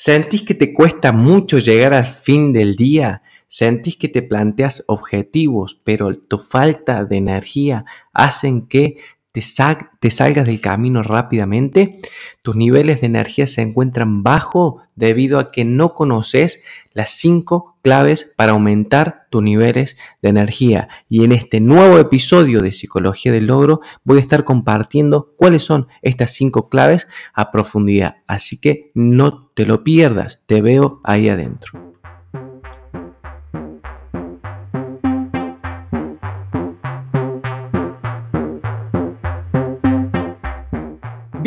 ¿Sentís que te cuesta mucho llegar al fin del día? ¿Sentís que te planteas objetivos, pero tu falta de energía hacen que te, salgas del camino rápidamente? ¿Tus niveles de energía se encuentran bajo debido a que no conoces las cinco claves para aumentar tus niveles de energía? Y en este nuevo episodio de Psicología del Logro voy a estar compartiendo cuáles son estas cinco claves a profundidad. Así que no te lo pierdas, te veo ahí adentro.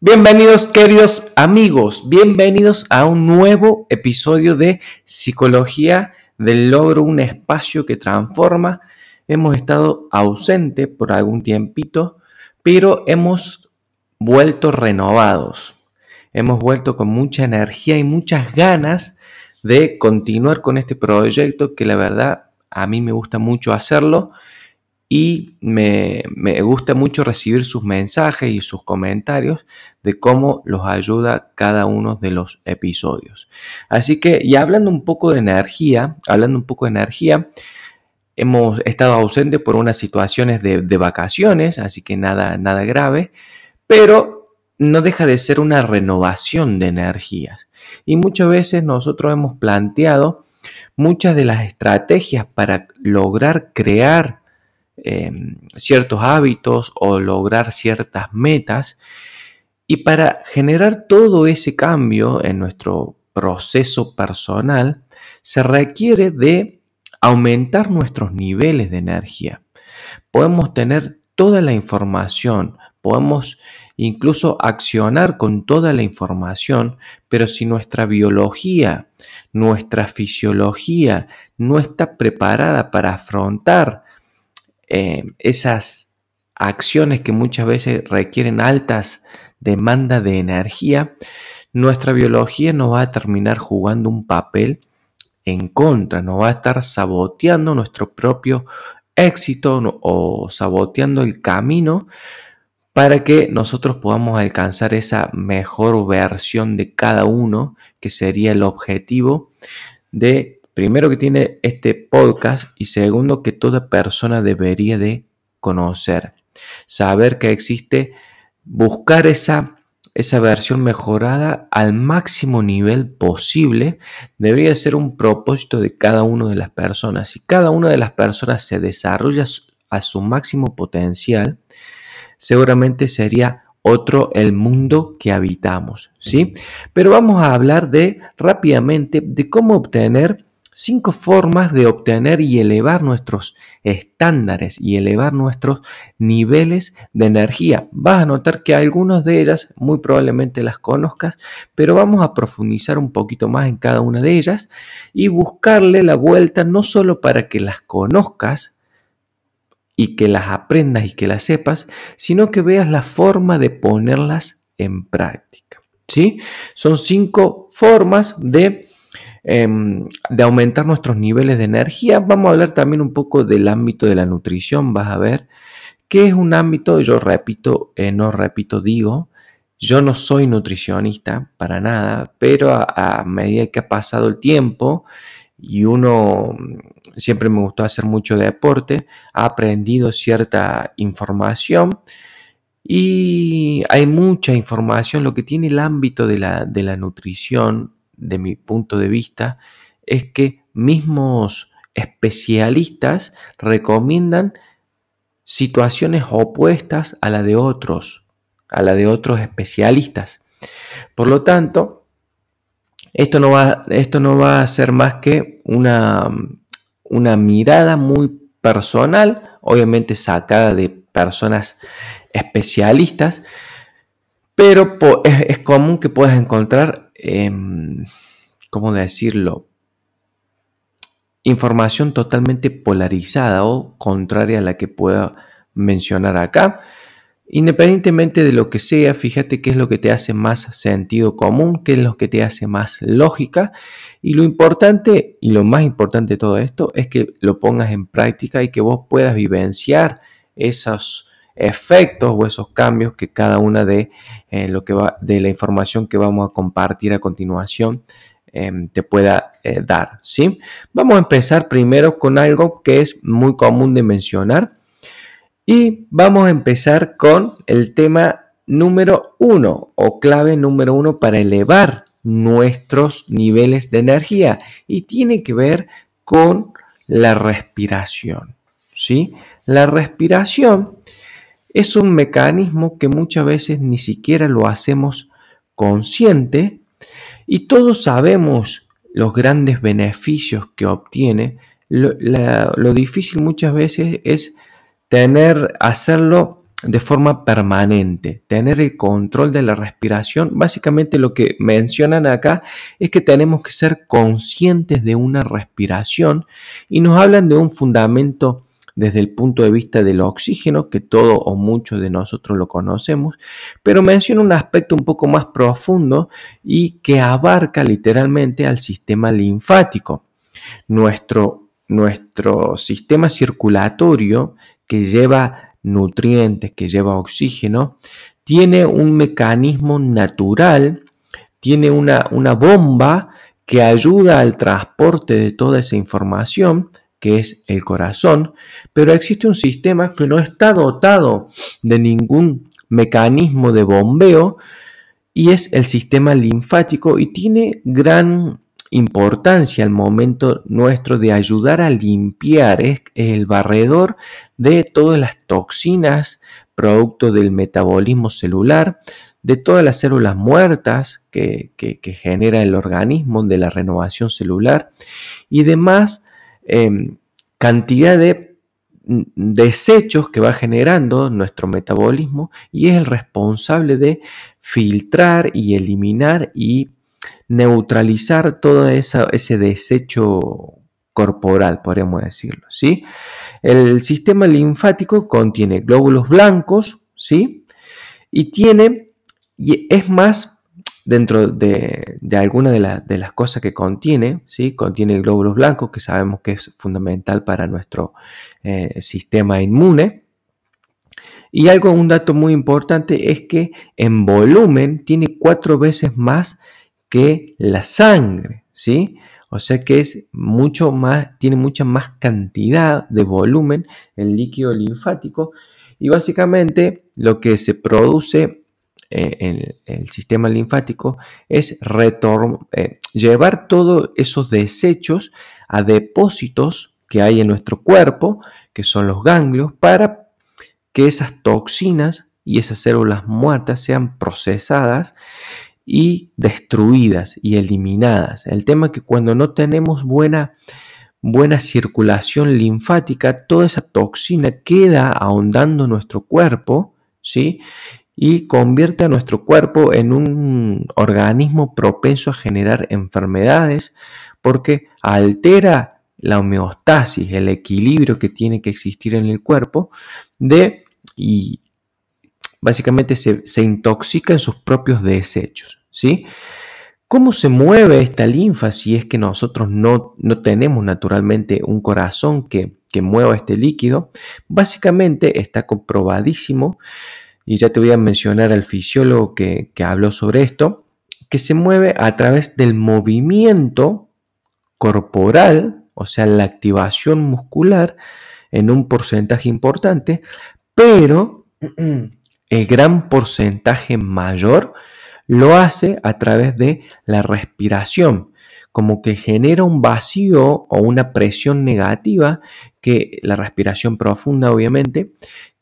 Bienvenidos queridos amigos, bienvenidos a un nuevo episodio de Psicología del Logro, un espacio que transforma. Hemos estado ausente por algún tiempito, pero hemos vuelto renovados. Hemos vuelto con mucha energía y muchas ganas de continuar con este proyecto que la verdad a mí me gusta mucho hacerlo y me, gusta mucho recibir sus mensajes y sus comentarios de cómo los ayuda cada uno de los episodios. Así que, y hablando un poco de energía, hablando un poco de energía, hemos estado ausentes por unas situaciones de, de vacaciones, así que nada, nada grave, pero no deja de ser una renovación de energías. Y muchas veces nosotros hemos planteado muchas de las estrategias para lograr crear Em, ciertos hábitos o lograr ciertas metas. Y para generar todo ese cambio en nuestro proceso personal, se requiere de aumentar nuestros niveles de energía. Podemos tener toda la información, podemos incluso accionar con toda la información, pero si nuestra biología, nuestra fisiología no está preparada para afrontar eh, esas acciones que muchas veces requieren altas demandas de energía, nuestra biología nos va a terminar jugando un papel en contra, nos va a estar saboteando nuestro propio éxito o saboteando el camino para que nosotros podamos alcanzar esa mejor versión de cada uno, que sería el objetivo de Primero que tiene este podcast y segundo que toda persona debería de conocer. Saber que existe, buscar esa, esa versión mejorada al máximo nivel posible debería ser un propósito de cada una de las personas. Si cada una de las personas se desarrolla a su máximo potencial, seguramente sería otro el mundo que habitamos, ¿sí? Pero vamos a hablar de rápidamente de cómo obtener cinco formas de obtener y elevar nuestros estándares y elevar nuestros niveles de energía. Vas a notar que algunas de ellas muy probablemente las conozcas, pero vamos a profundizar un poquito más en cada una de ellas y buscarle la vuelta no solo para que las conozcas, y que las aprendas y que las sepas, sino que veas la forma de ponerlas en práctica. ¿sí? Son cinco formas de Em, de aumentar nuestros niveles de energía. Vamos a hablar también un poco del ámbito de la nutrición, vas a ver, que es un ámbito, yo repito, eh, no repito, digo, yo no soy nutricionista para nada, pero a, medida que ha pasado el tiempo y uno siempre me gustó hacer mucho deporte, ha aprendido cierta información y hay mucha información. Lo que tiene el ámbito de la, de la nutrición de mi punto de vista, es que mismos especialistas recomiendan situaciones opuestas a la de otros, a la de otros especialistas. Por lo tanto, esto no va, esto no va a ser más que una, una mirada muy personal, obviamente sacada de personas especialistas, pero es, común que puedas encontrar, em, ¿cómo decirlo? Información totalmente polarizada o contraria a la que pueda mencionar acá. Independientemente de lo que sea, fíjate qué es lo que te hace más sentido común, qué es lo que te hace más lógica. Y lo importante y lo más importante de todo esto es que lo pongas en práctica y que vos puedas vivenciar esos efectos o esos cambios que cada una de, eh, lo que de la información que vamos a compartir a continuación em, te pueda eh, dar. ¿sí? Vamos a empezar primero con algo que es muy común de mencionar y vamos a empezar con el tema número uno o clave número uno para elevar nuestros niveles de energía y tiene que ver con la respiración. ¿sí? La respiración es un mecanismo que muchas veces ni siquiera lo hacemos consciente y todos sabemos los grandes beneficios que obtiene. Lo, difícil muchas veces es tener, hacerlo de forma permanente, tener el control de la respiración. Básicamente lo que mencionan acá es que tenemos que ser conscientes de una respiración y nos hablan de un fundamento desde el punto de vista del oxígeno, que todo o mucho de nosotros lo conocemos, pero menciona un aspecto un poco más profundo y que abarca literalmente al sistema linfático. Nuestro, nuestro sistema circulatorio que lleva nutrientes, que lleva oxígeno, tiene un mecanismo natural, tiene una, una bomba que ayuda al transporte de toda esa información, que es el corazón, pero existe un sistema que no está dotado de ningún mecanismo de bombeo y es el sistema linfático y tiene gran importancia al momento nuestro de ayudar a limpiar, es el barredor de todas las toxinas producto del metabolismo celular, de todas las células muertas que, genera el organismo, de la renovación celular y demás em, cantidad de desechos que va generando nuestro metabolismo y es el responsable de filtrar y eliminar y neutralizar todo ese desecho corporal, podríamos decirlo, ¿sí? El sistema linfático contiene glóbulos blancos, ¿sí? Y tiene, y es más, dentro de, alguna de, las cosas que contiene, ¿sí? Contiene glóbulos blancos, que sabemos que es fundamental para nuestro eh, sistema inmune. Y algo, un dato muy importante es que en volumen tiene cuatro veces más que la sangre, ¿sí? O sea que es mucho más, tiene mucha más cantidad de volumen el líquido linfático y básicamente lo que se produce eh, el sistema linfático es eh, llevar todos esos desechos a depósitos que hay en nuestro cuerpo, que son los ganglios, para que esas toxinas y esas células muertas sean procesadas y destruidas y eliminadas. El tema es que cuando no tenemos buena, buena circulación linfática, toda esa toxina queda ahondando nuestro cuerpo, ¿sí? Y convierte a nuestro cuerpo en un organismo propenso a generar enfermedades porque altera la homeostasis, el equilibrio que tiene que existir en el cuerpo de y básicamente se, se intoxica en sus propios desechos. ¿sí? ¿Cómo se mueve esta linfa si es que nosotros no, tenemos naturalmente un corazón que, mueva este líquido? Básicamente está comprobadísimo, y ya te voy a mencionar al fisiólogo que, que habló sobre esto, que se mueve a través del movimiento corporal, o sea, la activación muscular en un porcentaje importante, pero el gran porcentaje mayor lo hace a través de la respiración, como que genera un vacío o una presión negativa, que la respiración profunda obviamente,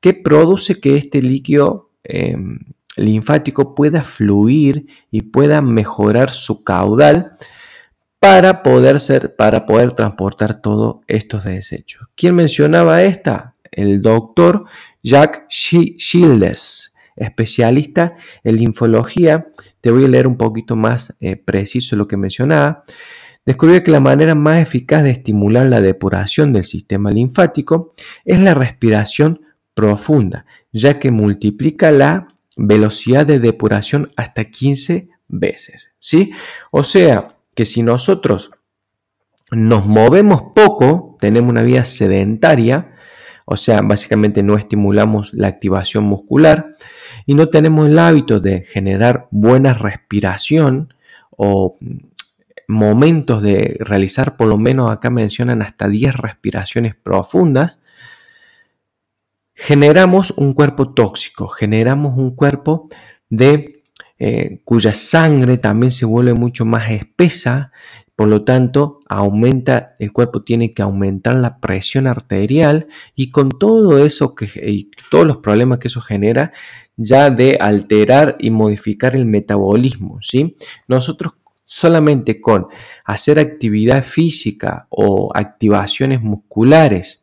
que produce que este líquido em, linfático pueda fluir y pueda mejorar su caudal para poder ser, para poder transportar todos estos desechos. ¿Quién mencionaba esta? El doctor Jack Shields, especialista en linfología. Te voy a leer un poquito más eh, preciso lo que mencionaba. Descubrió que la manera más eficaz de estimular la depuración del sistema linfático es la respiración profunda, ya que multiplica la velocidad de depuración hasta 15 veces. ¿sí? O sea, que si nosotros nos movemos poco, tenemos una vida sedentaria, o sea, básicamente no estimulamos la activación muscular y no tenemos el hábito de generar buena respiración o momentos de realizar, por lo menos acá mencionan hasta 10 respiraciones profundas, generamos un cuerpo tóxico, generamos un cuerpo de eh, cuya sangre también se vuelve mucho más espesa, por lo tanto aumenta, el cuerpo tiene que aumentar la presión arterial y con todo eso que, y todos los problemas que eso genera, ya de alterar y modificar el metabolismo, ¿sí? Nosotros solamente con hacer actividad física o activaciones musculares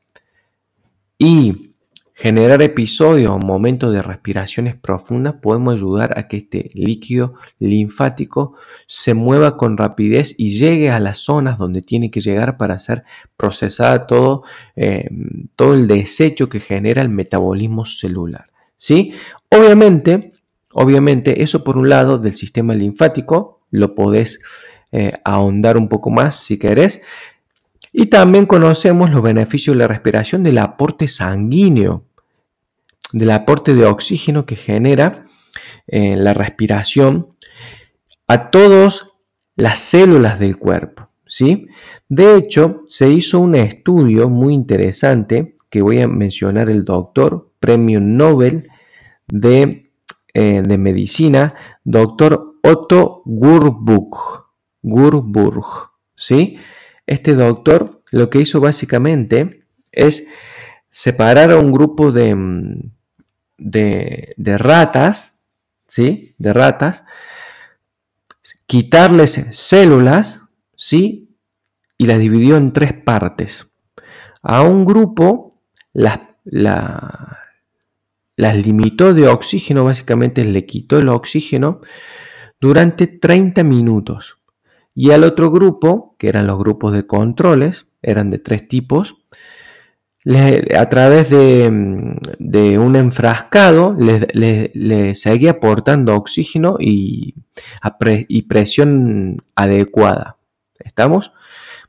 y generar episodios o momentos de respiraciones profundas podemos ayudar a que este líquido linfático se mueva con rapidez y llegue a las zonas donde tiene que llegar para ser procesada todo, eh, todo el desecho que genera el metabolismo celular. ¿sí? Obviamente, obviamente, eso por un lado del sistema linfático, lo podés eh, ahondar un poco más si querés. Y también conocemos los beneficios de la respiración del aporte sanguíneo, del aporte de oxígeno que genera eh, la respiración a todas las células del cuerpo. ¿sí? De hecho, se hizo un estudio muy interesante que voy a mencionar el doctor, premio Nobel de, eh, de medicina, doctor Otto Gurburg. ¿sí? Este doctor lo que hizo básicamente es separar a un grupo de, mm, de, ratas, ¿sí? De ratas, quitarles células, ¿sí? Y las dividió en tres partes. A un grupo las, las limitó de oxígeno, básicamente le quitó el oxígeno durante 30 minutos. Y al otro grupo, que eran los grupos de controles, eran de tres tipos, a través de, un enfrascado le, seguía aportando oxígeno y, y presión adecuada. ¿Estamos?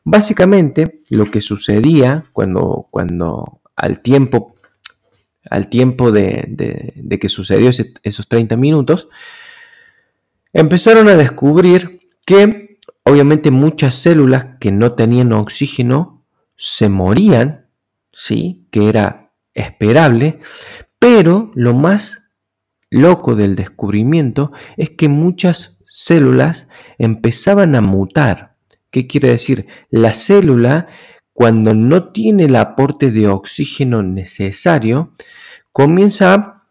Básicamente lo que sucedía cuando, cuando al tiempo, al tiempo de, que sucedió esos 30 minutos, empezaron a descubrir que obviamente muchas células que no tenían oxígeno se morían, ¿sí? que era esperable, pero lo más loco del descubrimiento es que muchas células empezaban a mutar. ¿Qué quiere decir? La célula, cuando no tiene el aporte de oxígeno necesario, comienza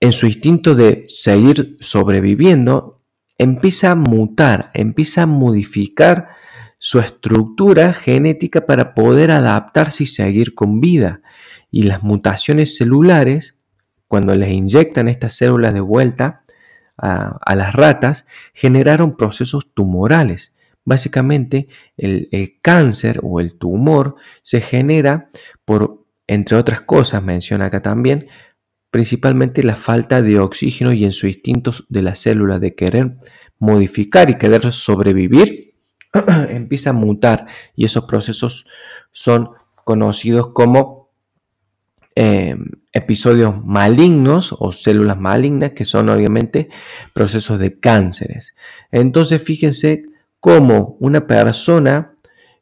en su instinto de seguir sobreviviendo, empieza a mutar, empieza a modificar su estructura genética para poder adaptarse y seguir con vida. Y las mutaciones celulares, cuando les inyectan estas células de vuelta a, las ratas, generaron procesos tumorales. Básicamente, el, el cáncer o el tumor se genera por, entre otras cosas, menciona acá también, principalmente la falta de oxígeno y en su instinto de la célula de querer modificar y querer sobrevivir, empieza a mutar y esos procesos son conocidos como em, episodios malignos o células malignas, que son obviamente procesos de cánceres. Entonces fíjense cómo una persona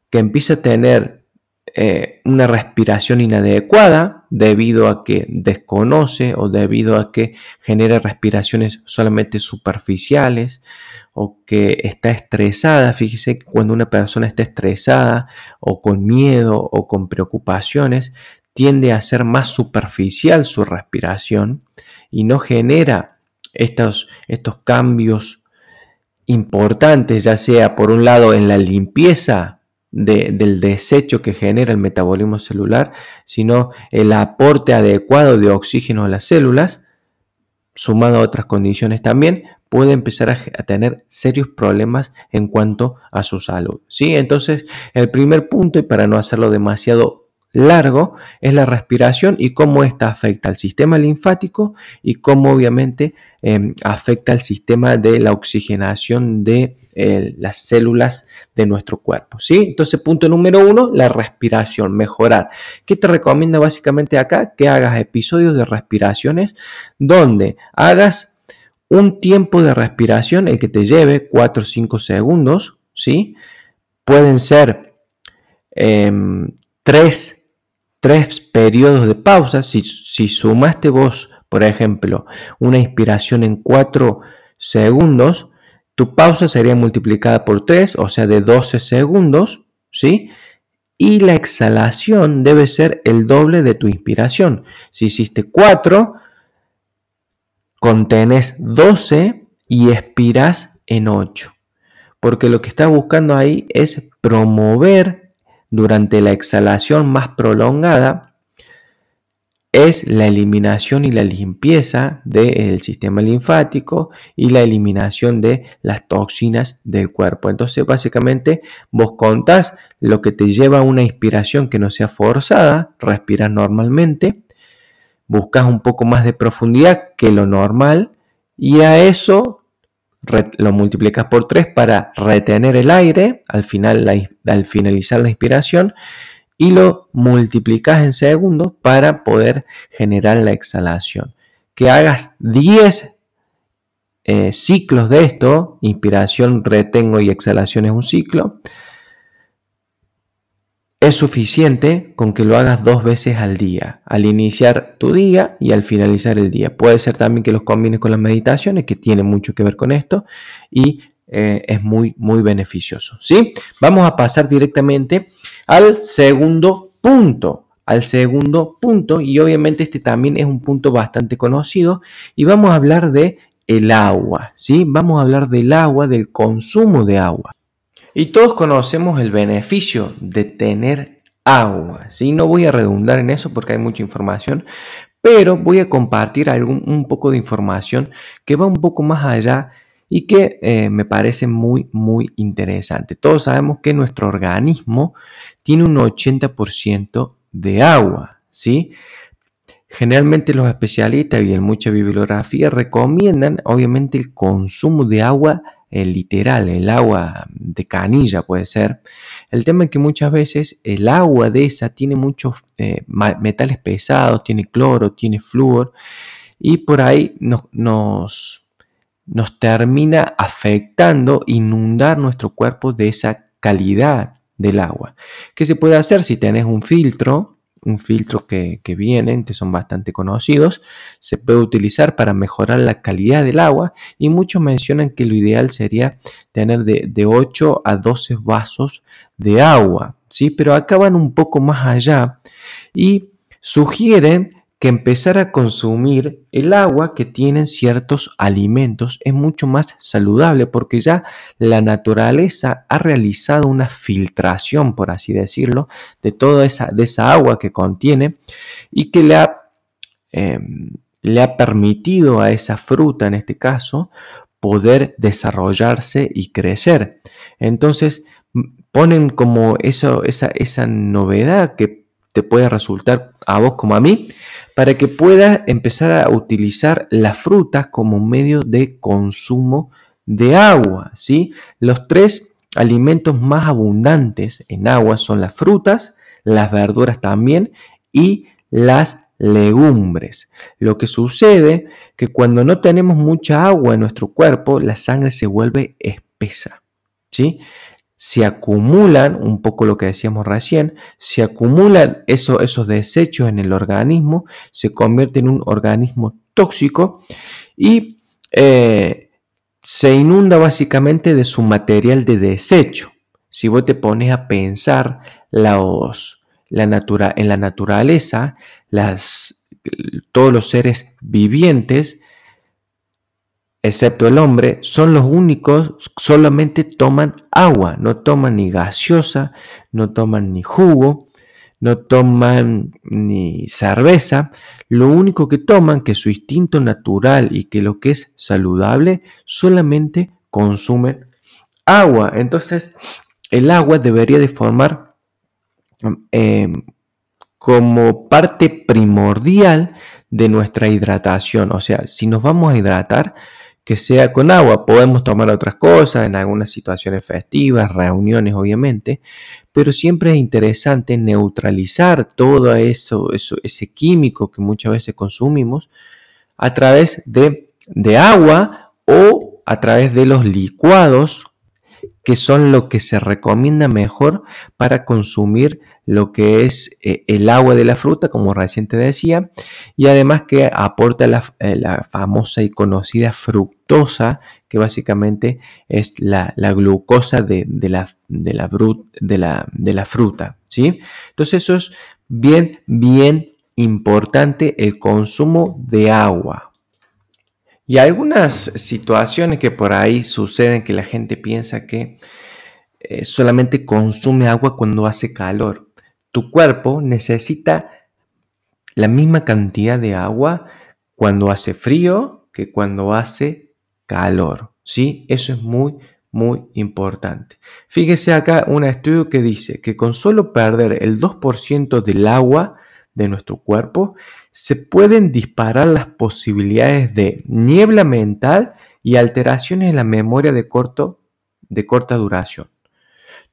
que empieza a tener eh, una respiración inadecuada debido a que desconoce o debido a que genera respiraciones solamente superficiales o que está estresada. Fíjese que cuando una persona está estresada o con miedo o con preocupaciones, tiende a ser más superficial su respiración y no genera estos, estos cambios importantes, ya sea por un lado en la limpieza del desecho que genera el metabolismo celular, sino el aporte adecuado de oxígeno a las células, sumado a otras condiciones también, puede empezar a, tener serios problemas en cuanto a su salud. ¿sí? Entonces, el primer punto, y para no hacerlo demasiado largo es la respiración y cómo esta afecta al sistema linfático y cómo obviamente em, afecta al sistema de la oxigenación de las células de nuestro cuerpo. ¿sí? Entonces, punto número uno, la respiración, mejorar. ¿Qué te recomienda básicamente acá? Que hagas episodios de respiraciones donde hagas un tiempo de respiración, el que te lleve 4 o 5 segundos, ¿sí? Pueden ser eh, tres tres periodos de pausa, si, si sumaste vos, por ejemplo, una inspiración en 4 segundos, tu pausa sería multiplicada por 3, o sea, de 12 segundos, ¿sí? Y la exhalación debe ser el doble de tu inspiración. Si hiciste 4, contenes 12 y expiras en 8. Porque lo que estás buscando ahí es promover durante la exhalación más prolongada es la eliminación y la limpieza del sistema linfático y la eliminación de las toxinas del cuerpo. Entonces, básicamente, vos contás lo que te lleva a una inspiración que no sea forzada, respiras normalmente, buscas un poco más de profundidad que lo normal y a eso lo multiplicas por 3 para retener el aire al, final, al finalizar la inspiración y lo multiplicas en segundos para poder generar la exhalación. Que hagas 10 eh, ciclos de esto, inspiración, retengo y exhalación es un ciclo, es suficiente con que lo hagas dos veces al día, al iniciar tu día y al finalizar el día. Puede ser también que los combines con las meditaciones, que tiene mucho que ver con esto, y eh, es muy, muy beneficioso. ¿sí? Vamos a pasar directamente al segundo punto. Al segundo punto, y obviamente este también es un punto bastante conocido, y vamos a hablar de el agua, ¿sí? Vamos a hablar del agua, del consumo de agua. Y todos conocemos el beneficio de tener agua. ¿sí? No voy a redundar en eso porque hay mucha información, pero voy a compartir algún, un poco de información que va un poco más allá y que eh, me parece muy, muy interesante. Todos sabemos que nuestro organismo tiene un 80% de agua, ¿sí? Generalmente los especialistas y en mucha bibliografía recomiendan obviamente el consumo de agua el literal, el agua de canilla puede ser. El tema es que muchas veces el agua de esa tiene muchos eh, metales pesados, tiene cloro, tiene flúor y por ahí nos, nos termina afectando, inundar nuestro cuerpo de esa calidad del agua. ¿Qué se puede hacer si tenés un filtro? un filtro que, vienen, que son bastante conocidos, se puede utilizar para mejorar la calidad del agua y muchos mencionan que lo ideal sería tener de, de 8 a 12 vasos de agua, ¿sí? Pero acaban un poco más allá y sugieren que empezar a consumir el agua que tienen ciertos alimentos es mucho más saludable porque ya la naturaleza ha realizado una filtración, por así decirlo, de toda esa, de esa agua que contiene y que le ha, em, le ha permitido a esa fruta, en este caso, poder desarrollarse y crecer. Entonces, ponen como eso, esa, esa novedad que te puede resultar a vos como a mí, para que puedas empezar a utilizar las frutas como medio de consumo de agua. ¿sí? Los tres alimentos más abundantes en agua son las frutas, las verduras también y las legumbres. Lo que sucede que cuando no tenemos mucha agua en nuestro cuerpo, la sangre se vuelve espesa. ¿sí? Se acumulan, un poco lo que decíamos recién, se acumulan esos desechos en el organismo, se convierte en un organismo tóxico y eh, se inunda básicamente de su material de desecho. Si vos te pones a pensar la en la naturaleza, las, todos los seres vivientes excepto el hombre, son los únicos, solamente toman agua, no toman ni gaseosa, no toman ni jugo, no toman ni cerveza, lo único que toman, que su instinto natural y que lo que es saludable, solamente consumen agua. Entonces, el agua debería de formar em, como parte primordial de nuestra hidratación. O sea, si nos vamos a hidratar, que sea con agua. Podemos tomar otras cosas en algunas situaciones festivas, reuniones obviamente, pero siempre es interesante neutralizar todo eso, eso ese químico que muchas veces consumimos a través de, de agua o a través de los licuados que son lo que se recomienda mejor para consumir lo que es eh, el agua de la fruta, como recién te decía, y además que aporta la, eh, famosa y conocida fructosa, que básicamente es la, glucosa de, la, de, la, de, la, fruta. ¿sí? Entonces eso es bien, bien importante el consumo de agua. Y algunas situaciones que por ahí suceden que la gente piensa que eh, solamente consume agua cuando hace calor. Tu cuerpo necesita la misma cantidad de agua cuando hace frío que cuando hace calor. ¿sí? Eso es muy, muy importante. Fíjese acá un estudio que dice que con solo perder el 2% del agua de nuestro cuerpo, se pueden disparar las posibilidades de niebla mental y alteraciones en la memoria de, corto, de corta duración.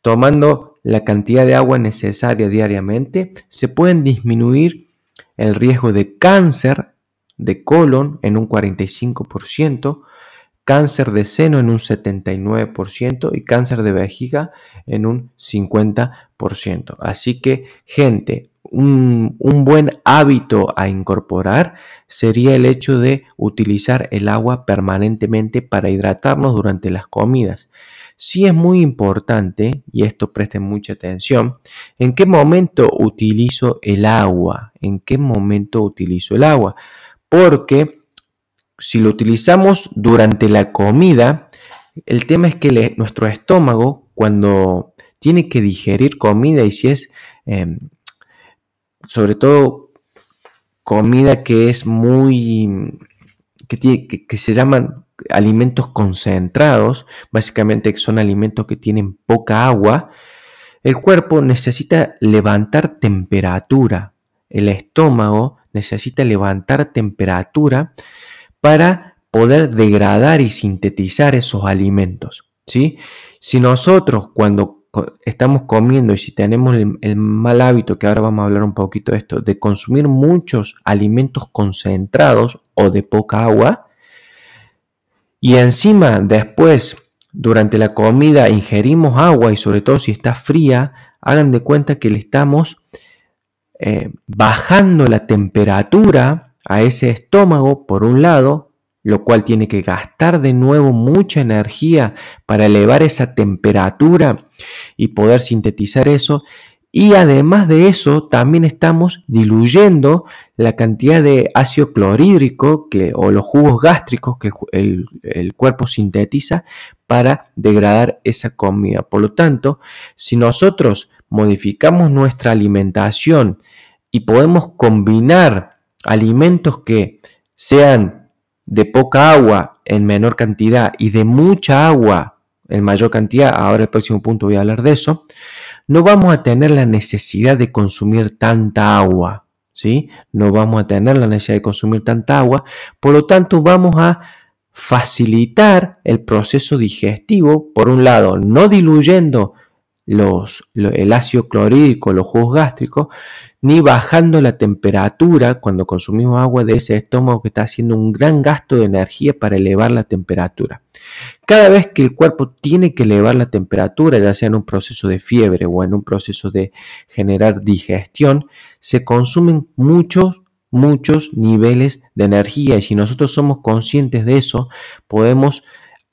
Tomando la cantidad de agua necesaria diariamente, se pueden disminuir el riesgo de cáncer de colon en un 45%, cáncer de seno en un 79% y cáncer de vejiga en un 50%. Así que, gente, un, buen hábito a incorporar sería el hecho de utilizar el agua permanentemente para hidratarnos durante las comidas. Sí es muy importante, y esto presten mucha atención, en qué momento utilizo el agua, en qué momento utilizo el agua, porque si lo utilizamos durante la comida, el tema es que nuestro estómago, cuando tiene que digerir comida y si es em, sobre todo comida que es muy, que, que, se llaman alimentos concentrados, básicamente son alimentos que tienen poca agua, el cuerpo necesita levantar temperatura, el estómago necesita levantar temperatura para poder degradar y sintetizar esos alimentos. ¿sí? Si nosotros cuando estamos comiendo y si tenemos el, mal hábito, que ahora vamos a hablar un poquito de esto, de consumir muchos alimentos concentrados o de poca agua, y encima después, durante la comida, ingerimos agua y sobre todo si está fría, hagan de cuenta que le estamos eh, bajando la temperatura a ese estómago, por un lado, lo cual tiene que gastar de nuevo mucha energía para elevar esa temperatura y poder sintetizar eso. Y además de eso, también estamos diluyendo la cantidad de ácido clorhídrico que, o los jugos gástricos que el, el cuerpo sintetiza para degradar esa comida. Por lo tanto, si nosotros modificamos nuestra alimentación y podemos combinar alimentos que sean de poca agua en menor cantidad y de mucha agua en mayor cantidad, ahora el próximo punto voy a hablar de eso, no vamos a tener la necesidad de consumir tanta agua, ¿sí? No vamos a tener la necesidad de consumir tanta agua, por lo tanto vamos a facilitar el proceso digestivo, por un lado, no diluyendo los, el ácido clorhídrico, los jugos gástricos, ni bajando la temperatura cuando consumimos agua de ese estómago que está haciendo un gran gasto de energía para elevar la temperatura. Cada vez que el cuerpo tiene que elevar la temperatura, ya sea en un proceso de fiebre o en un proceso de generar digestión, se consumen muchos, muchos niveles de energía y si nosotros somos conscientes de eso, podemos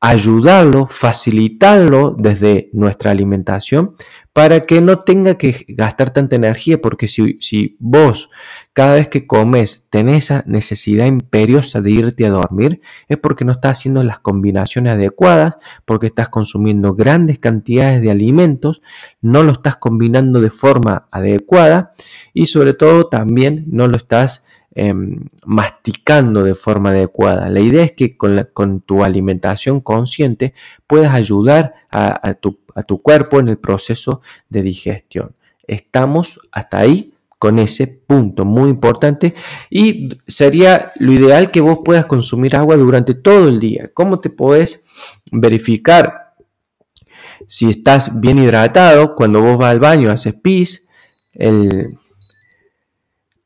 ayudarlo, facilitarlo desde nuestra alimentación para que no tenga que gastar tanta energía, porque si, si, vos cada vez que comes tenés esa necesidad imperiosa de irte a dormir, es porque no estás haciendo las combinaciones adecuadas, porque estás consumiendo grandes cantidades de alimentos, no lo estás combinando de forma adecuada y sobre todo también no lo estás Em, masticando de forma adecuada. La idea es que con, tu alimentación consciente puedas ayudar a, tu, cuerpo en el proceso de digestión. Estamos hasta ahí con ese punto muy importante y sería lo ideal que vos puedas consumir agua durante todo el día. ¿Cómo te podés verificar si estás bien hidratado? Cuando vos vas al baño, haces pis,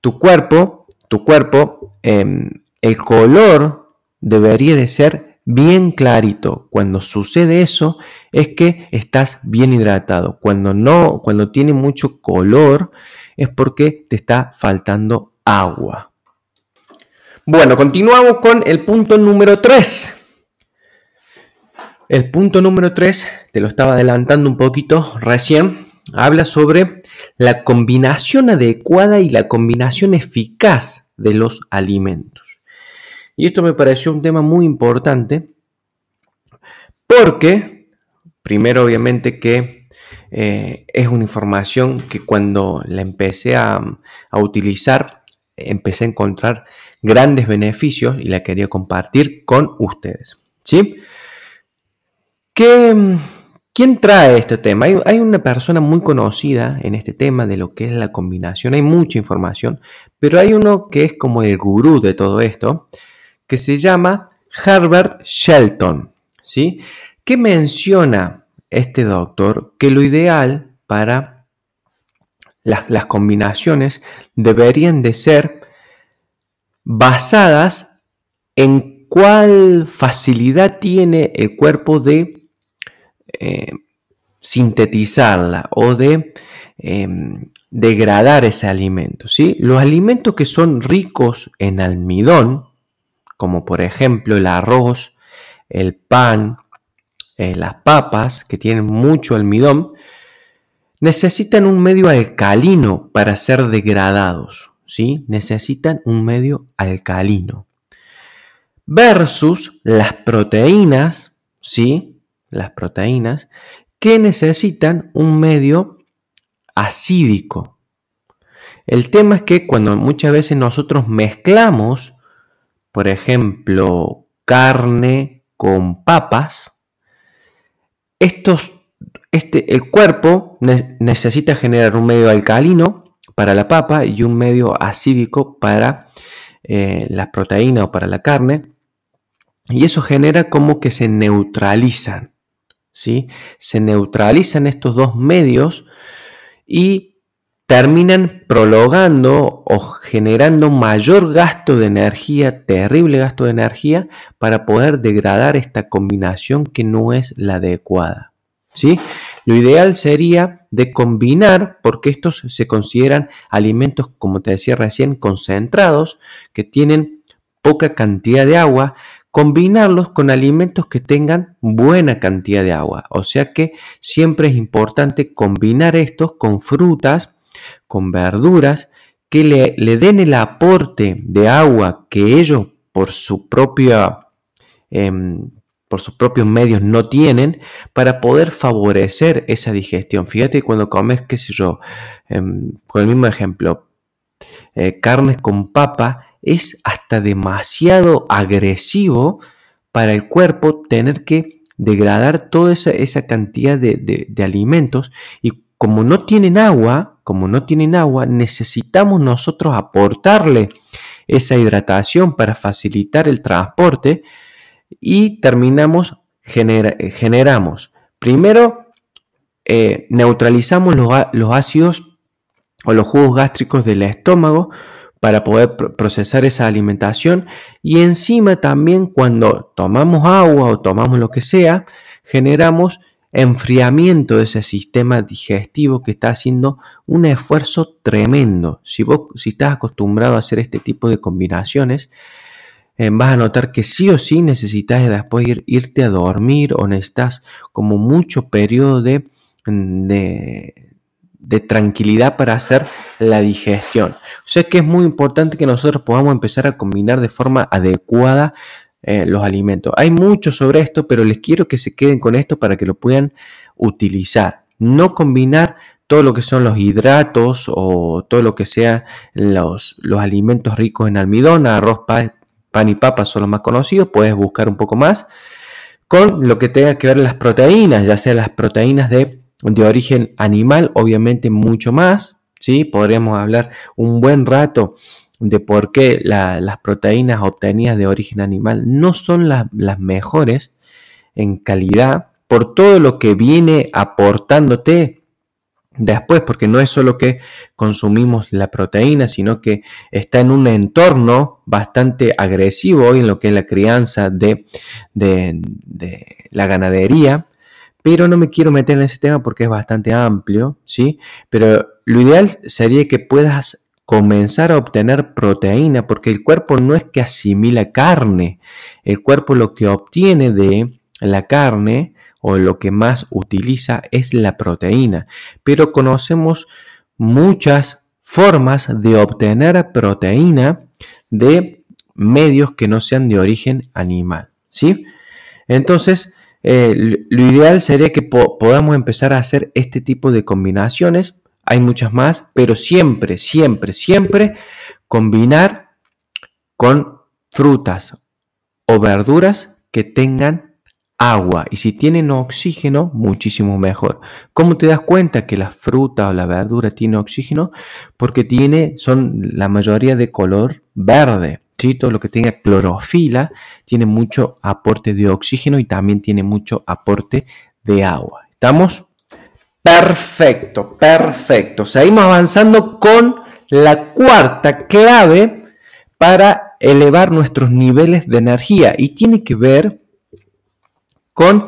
tu cuerpo tu cuerpo, em, el color debería de ser bien clarito. Cuando sucede eso es que estás bien hidratado. Cuando no, cuando tiene mucho color es porque te está faltando agua. Bueno, continuamos con el punto número 3. El punto número 3, te lo estaba adelantando un poquito recién, habla sobre la combinación adecuada y la combinación eficaz de los alimentos. Y esto me pareció un tema muy importante porque, primero obviamente que eh, es una información que cuando la empecé a, a utilizar, empecé a encontrar grandes beneficios y la quería compartir con ustedes. ¿Sí? ¿Qué, ¿Quién trae este tema? Hay, una persona muy conocida en este tema de lo que es la combinación. Hay mucha información, pero hay uno que es como el gurú de todo esto, que se llama Herbert Shelton. ¿sí? ¿Qué menciona este doctor? Que lo ideal para las, las combinaciones deberían de ser basadas en cuál facilidad tiene el cuerpo de eh, sintetizarla o de em, degradar ese alimento. ¿sí? Los alimentos que son ricos en almidón, como por ejemplo el arroz, el pan, eh, las papas, que tienen mucho almidón, necesitan un medio alcalino para ser degradados. ¿sí? Necesitan un medio alcalino. Versus las proteínas, ¿sí? Las proteínas, que necesitan un medio acídico. El tema es que cuando muchas veces nosotros mezclamos, por ejemplo, carne con papas, estos, este, el cuerpo necesita generar un medio alcalino para la papa y un medio acídico para eh, la proteína o para la carne. Y eso genera como que se neutralizan. Se neutralizan estos dos medios y terminan prolongando o generando mayor gasto de energía, terrible gasto de energía, para poder degradar esta combinación que no es la adecuada. ¿sí? Lo ideal sería de combinar, porque estos se consideran alimentos, como te decía recién, concentrados, que tienen poca cantidad de agua, combinarlos con alimentos que tengan buena cantidad de agua. O sea que siempre es importante combinar estos con frutas, con verduras, que le, den el aporte de agua que ellos por su propia... Em, por sus propios medios no tienen para poder favorecer esa digestión. Fíjate cuando comes, qué sé yo, em, con el mismo ejemplo, eh, carnes con papa, es hasta demasiado agresivo para el cuerpo tener que degradar toda esa, cantidad de, alimentos. Y como no tienen agua, como no tienen agua, necesitamos nosotros aportarle esa hidratación para facilitar el transporte y terminamos, generamos, primero eh, neutralizamos los, los ácidos o los jugos gástricos del estómago para poder procesar esa alimentación y encima también cuando tomamos agua o tomamos lo que sea, generamos enfriamiento de ese sistema digestivo que está haciendo un esfuerzo tremendo. Si vos si estás acostumbrado a hacer este tipo de combinaciones, eh, vas a notar que sí o sí necesitas después ir, irte a dormir o necesitas como mucho periodo de, de, tranquilidad para hacer la digestión. O sea que es muy importante que nosotros podamos empezar a combinar de forma adecuada eh, los alimentos. Hay mucho sobre esto, pero les quiero que se queden con esto para que lo puedan utilizar. No combinar todo lo que son los hidratos o todo lo que sea los, los alimentos ricos en almidón, arroz, pan y papas son los más conocidos, puedes buscar un poco más, con lo que tenga que ver las proteínas, ya sea las proteínas de, origen animal, obviamente mucho más, ¿sí? Podríamos hablar un buen rato de por qué las proteínas obtenidas de origen animal no son las mejores en calidad, por todo lo que viene aportándote después, porque no es solo que consumimos la proteína, sino que está en un entorno bastante agresivo en lo que es la crianza de, de, la ganadería. Pero no me quiero meter en ese tema porque es bastante amplio, ¿sí? Pero lo ideal sería que puedas comenzar a obtener proteína, porque el cuerpo no es que asimila carne, el cuerpo lo que obtiene de la carne o lo que más utiliza es la proteína, pero conocemos muchas formas de obtener proteína de medios que no sean de origen animal, ¿sí? Entonces, eh, lo ideal sería que podamos empezar a hacer este tipo de combinaciones. Hay muchas más, pero siempre, siempre, siempre combinar con frutas o verduras que tengan agua y si tienen oxígeno, muchísimo mejor. ¿Cómo te das cuenta que la fruta o la verdura tiene oxígeno? Porque tiene, son la mayoría de color verde. ¿Sí? Todo lo que tenga clorofila tiene mucho aporte de oxígeno y también tiene mucho aporte de agua. ¿Estamos? Perfecto, perfecto. Seguimos avanzando con la cuarta clave para elevar nuestros niveles de energía y tiene que ver con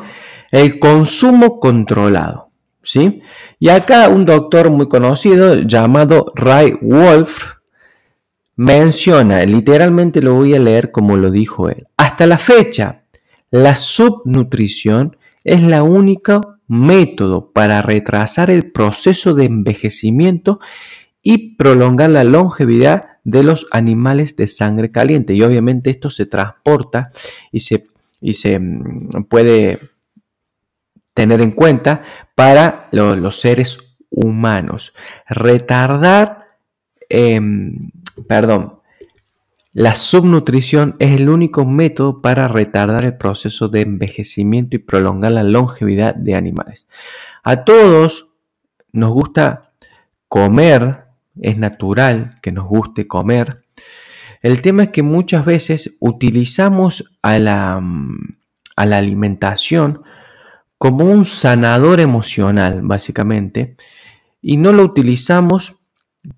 el consumo controlado. ¿sí? Y acá un doctor muy conocido llamado Ray Wolf menciona, literalmente lo voy a leer como lo dijo él, hasta la fecha, la subnutrición es la única método para retrasar el proceso de envejecimiento y prolongar la longevidad de los animales de sangre caliente. Y obviamente esto se transporta y se y se mm, puede tener en cuenta para los seres humanos. Retardar, em, perdón, la subnutrición es el único método para retardar el proceso de envejecimiento y prolongar la longevidad de animales. A todos nos gusta comer, es natural que nos guste comer, el tema es que muchas veces utilizamos a la, a la alimentación como un sanador emocional, básicamente, y no lo utilizamos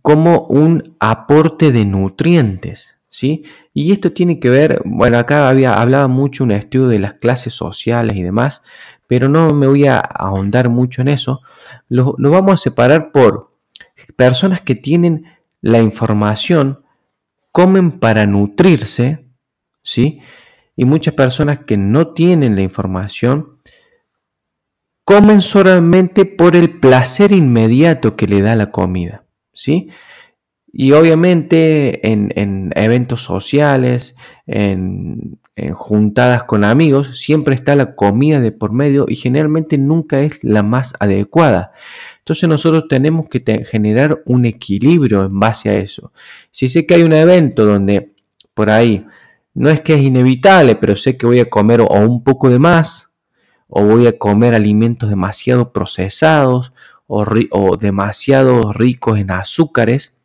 como un aporte de nutrientes, ¿sí? Y esto tiene que ver, bueno, acá había, hablaba mucho un estudio de las clases sociales y demás, pero no me voy a ahondar mucho en eso. Lo, lo vamos a separar por personas que tienen la información comen para nutrirse, ¿sí? Y muchas personas que no tienen la información comen solamente por el placer inmediato que le da la comida, ¿sí? Y obviamente en, eventos sociales, en, juntadas con amigos, siempre está la comida de por medio y generalmente nunca es la más adecuada. Entonces nosotros tenemos que generar un equilibrio en base a eso. Si sé que hay un evento donde por ahí no es que es inevitable, pero sé que voy a comer o un poco de más, o voy a comer alimentos demasiado procesados o, o demasiado ricos en azúcares,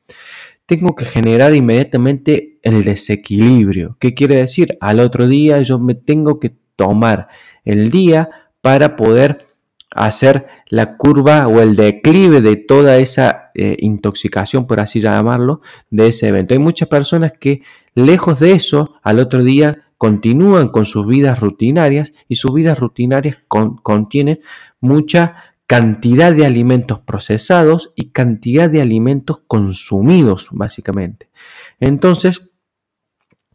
tengo que generar inmediatamente el desequilibrio. ¿Qué quiere decir? Al otro día yo me tengo que tomar el día para poder hacer la curva o el declive de toda esa eh, intoxicación, por así llamarlo, de ese evento. Hay muchas personas que lejos de eso, al otro día continúan con sus vidas rutinarias y sus vidas rutinarias contienen mucha cantidad de alimentos procesados y cantidad de alimentos consumidos, básicamente. Entonces,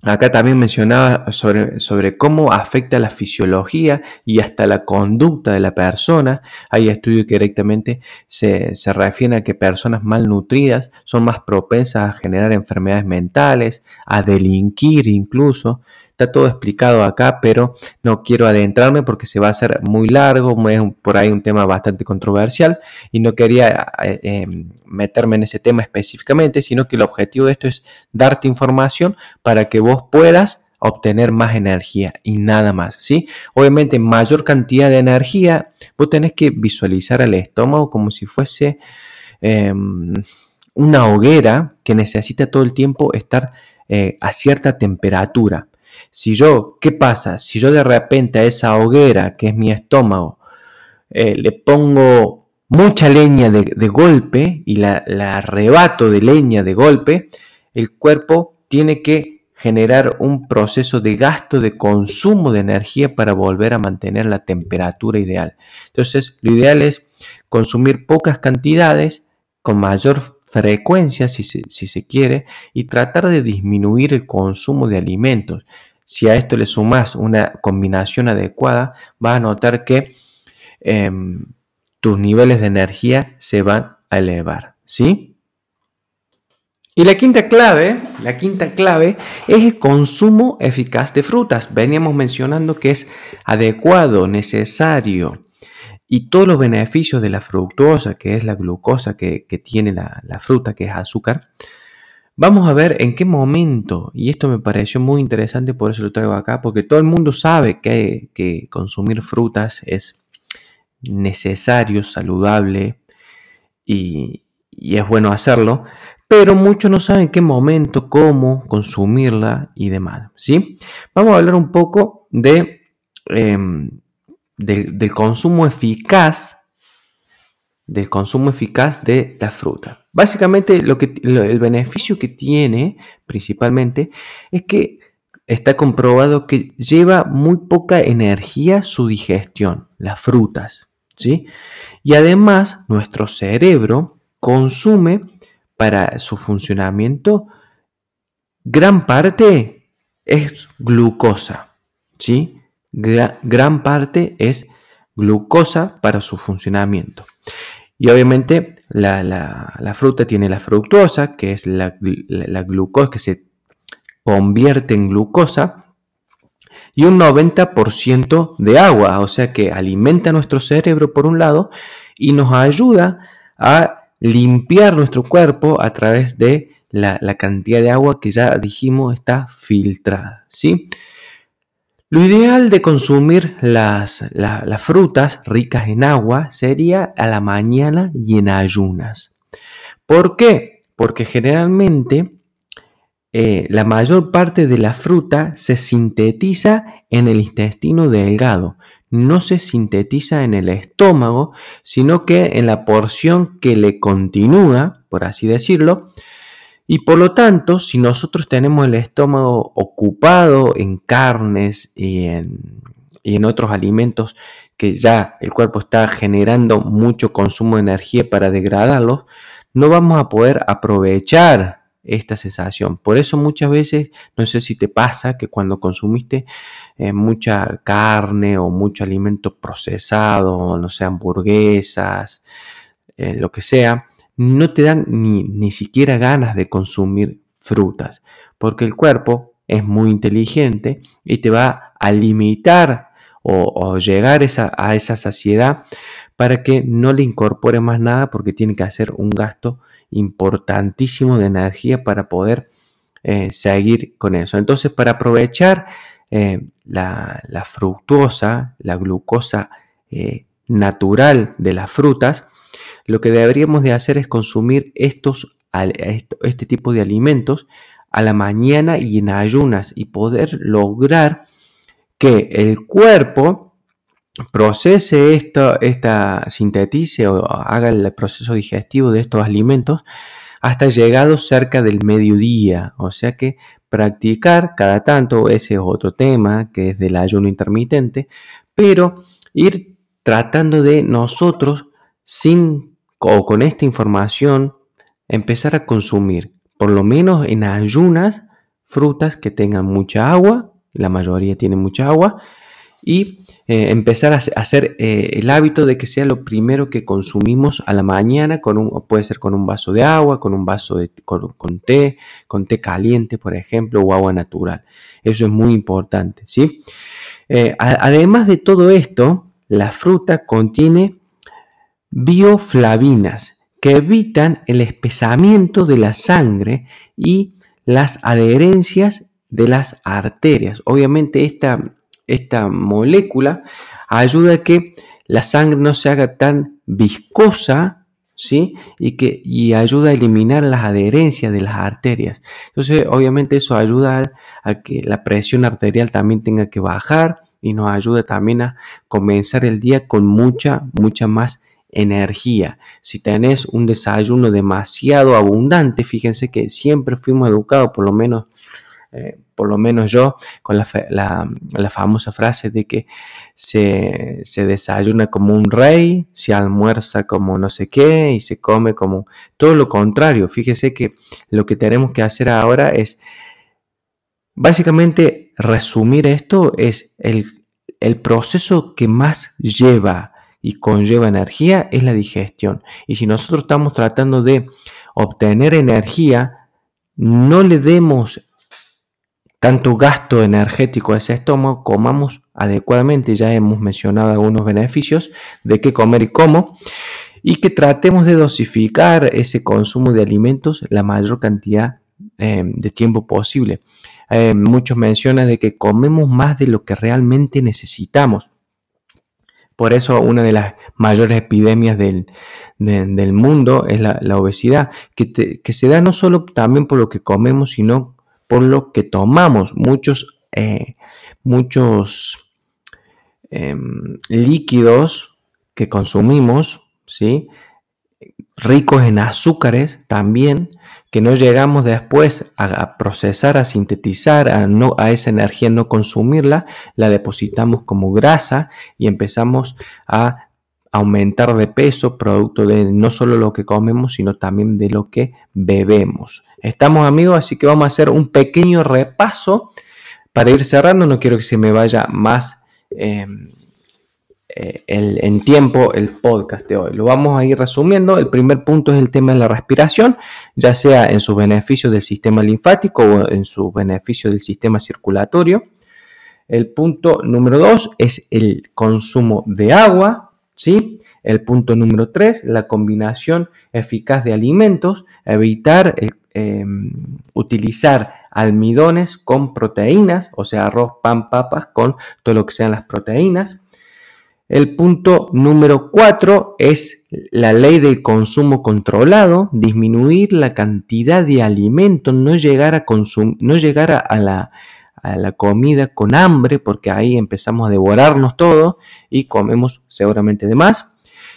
Acá también mencionaba sobre, sobre, cómo afecta la fisiología y hasta la conducta de la persona. Hay estudios que directamente se, se refieren a que personas malnutridas son más propensas a generar enfermedades mentales, a delinquir incluso. Está todo explicado acá, pero no quiero adentrarme porque se va a hacer muy largo, es por ahí un tema bastante controversial y no quería eh, em, meterme en ese tema específicamente, sino que el objetivo de esto es darte información para que vos puedas obtener más energía y nada más, ¿sí? Obviamente mayor cantidad de energía, vos tenés que visualizar el estómago como si fuese em, una hoguera que necesita todo el tiempo estar eh, a cierta temperatura. Si yo, ¿qué pasa? Si yo de repente a esa hoguera, que es mi estómago, eh, le pongo mucha leña de, golpe y la, la, arrebato de leña de golpe, el cuerpo tiene que generar un proceso de gasto, de consumo de energía para volver a mantener la temperatura ideal. Entonces, lo ideal es consumir pocas cantidades con mayor frecuencia, si se, si se quiere, y tratar de disminuir el consumo de alimentos. Si a esto le sumas una combinación adecuada, vas a notar que em, tus niveles de energía se van a elevar. ¿Sí? Y la quinta clave, la quinta clave es el consumo eficaz de frutas. Veníamos mencionando que es adecuado, necesario y todos los beneficios de la fructuosa, que es la glucosa que, tiene la, la, fruta, que es azúcar, Vamos a ver en qué momento, y esto me pareció muy interesante, por eso lo traigo acá, porque todo el mundo sabe que, consumir frutas es necesario, saludable y, es bueno hacerlo, pero muchos no saben en qué momento, cómo consumirla y demás. ¿sí? Vamos a hablar un poco de, em, del consumo eficaz del consumo eficaz de la fruta. Básicamente lo que, el beneficio que tiene principalmente es que está comprobado que lleva muy poca energía su digestión, las frutas. ¿sí? Y además nuestro cerebro consume para su funcionamiento gran parte es glucosa. ¿sí? Gran parte es glucosa para su funcionamiento. Y obviamente la, fruta tiene la fructosa, que es la, glucosa que se convierte en glucosa, y un 90% de agua, o sea que alimenta nuestro cerebro por un lado y nos ayuda a limpiar nuestro cuerpo a través de la, la cantidad de agua que ya dijimos está filtrada. ¿sí? Lo ideal de consumir las, frutas ricas en agua sería a la mañana y en ayunas. ¿Por qué? Porque generalmente eh, la mayor parte de la fruta se sintetiza en el intestino delgado, no se sintetiza en el estómago, sino que en la porción que le continúa, por así decirlo, y por lo tanto, si nosotros tenemos el estómago ocupado en carnes y en, en otros alimentos que ya el cuerpo está generando mucho consumo de energía para degradarlos, no vamos a poder aprovechar esta sensación. Por eso muchas veces, no sé si te pasa que cuando consumiste eh, mucha carne o mucho alimento procesado, no sé, hamburguesas, eh, lo que sea, no te dan ni, siquiera ganas de consumir frutas, porque el cuerpo es muy inteligente y te va a limitar o, llegar a esa saciedad para que no le incorpore más nada porque tiene que hacer un gasto importantísimo de energía para poder eh, seguir con eso. Entonces, para aprovechar eh, la, fructuosa, la glucosa eh, natural de las frutas, lo que deberíamos de hacer es consumir estos, este tipo de alimentos a la mañana y en ayunas y poder lograr que el cuerpo procese esta, esta sintetice o haga el proceso digestivo de estos alimentos hasta llegado cerca del mediodía. O sea que practicar cada tanto, ese es otro tema que es del ayuno intermitente, pero ir tratando de nosotros sin o con esta información empezar a consumir, por lo menos en ayunas, frutas que tengan mucha agua, la mayoría tiene mucha agua, y eh, empezar a hacer eh, el hábito de que sea lo primero que consumimos a la mañana, con un, puede ser con un vaso de agua, con un vaso de con, té, con té caliente, por ejemplo, o agua natural. Eso es muy importante, ¿sí? Eh, además de todo esto, la fruta contiene bioflavinas que evitan el espesamiento de la sangre y las adherencias de las arterias. Obviamente esta esta molécula ayuda a que la sangre no se haga tan viscosa, ¿sí? Y, que, y ayuda a eliminar las adherencias de las arterias. Entonces, obviamente eso ayuda a, que la presión arterial también tenga que bajar y nos ayuda también a comenzar el día con mucha, mucha más energía. Si tenés un desayuno demasiado abundante, fíjense que siempre fuimos educados, por lo menos eh, por lo menos yo, con la, famosa frase de que se, desayuna como un rey, se almuerza como no sé qué y se come como todo lo contrario. Fíjese que lo que tenemos que hacer ahora es básicamente resumir esto, es el, el proceso que más lleva y conlleva energía es la digestión. Y si nosotros estamos tratando de obtener energía, no le demos tanto gasto energético a ese estómago, comamos adecuadamente, ya hemos mencionado algunos beneficios de qué comer y cómo, y que tratemos de dosificar ese consumo de alimentos la mayor cantidad eh, de tiempo posible. Eh, muchos mencionan de que comemos más de lo que realmente necesitamos. Por eso una de las mayores epidemias del, mundo es la, obesidad, que, que, se da no solo también por lo que comemos, sino por lo que tomamos muchos, eh, muchos em, líquidos que consumimos, ¿sí? ricos en azúcares también, que no llegamos después a, procesar, a sintetizar, a, no, a esa energía no consumirla, la depositamos como grasa y empezamos a aumentar de peso producto de no solo lo que comemos, sino también de lo que bebemos. Estamos amigos, así que vamos a hacer un pequeño repaso para ir cerrando. No quiero que se me vaya más em, eh, en tiempo el podcast de hoy. Lo vamos a ir resumiendo. El primer punto es el tema de la respiración, ya sea en sus beneficios del sistema linfático o en sus beneficios del sistema circulatorio. El punto número dos es el consumo de agua, ¿sí? El punto número 3, la combinación eficaz de alimentos, evitar em, utilizar almidones con proteínas, o sea, arroz, pan, papas, con todo lo que sean las proteínas. El punto número 4 es la ley del consumo controlado, disminuir la cantidad de alimentos, no llegar a, no llegar a la comida con hambre, porque ahí empezamos a devorarnos todo y comemos seguramente de más.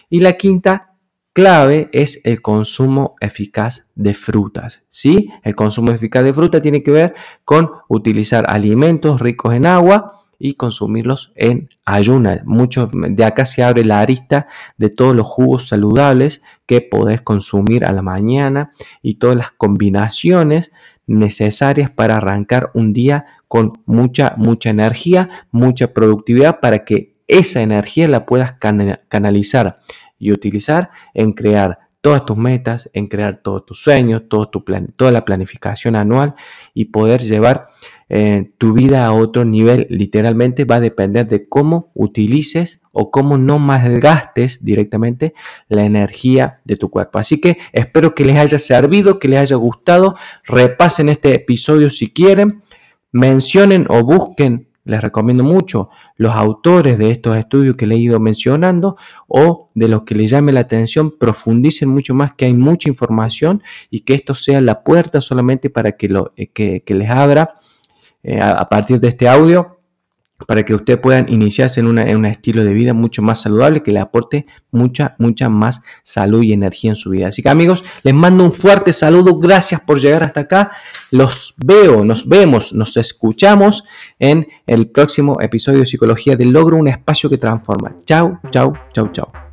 Y la quinta clave es el consumo eficaz de frutas. ¿sí? El consumo eficaz de fruta tiene que ver con utilizar alimentos ricos en agua y consumirlos en ayunas. Mucho de acá se abre la arista de todos los jugos saludables que podés consumir a la mañana y todas las combinaciones necesarias para arrancar un día con mucha, mucha energía, mucha productividad para que esa energía la puedas canalizar y utilizar en crear todas tus metas, en crear todos tus sueños, todo tu plan, toda la planificación anual y poder llevar eh, tu vida a otro nivel. Literalmente va a depender de cómo utilices o cómo no malgastes directamente la energía de tu cuerpo. Así que espero que les haya servido, que les haya gustado. Repasen este episodio si quieren. Mencionen o busquen les recomiendo mucho los autores de estos estudios que he ido mencionando o de los que les llame la atención, profundicen mucho más, que hay mucha información y que esto sea la puerta solamente para que, lo, eh, que, les abra eh, a partir de este audio para que ustedes puedan iniciarse en, un estilo de vida mucho más saludable que le aporte mucha, mucha más salud y energía en su vida. Así que amigos, les mando un fuerte saludo. Gracias por llegar hasta acá. Los veo, nos vemos, nos escuchamos en el próximo episodio de Psicología del Logro, un espacio que transforma. Chao, chao, chao, chao.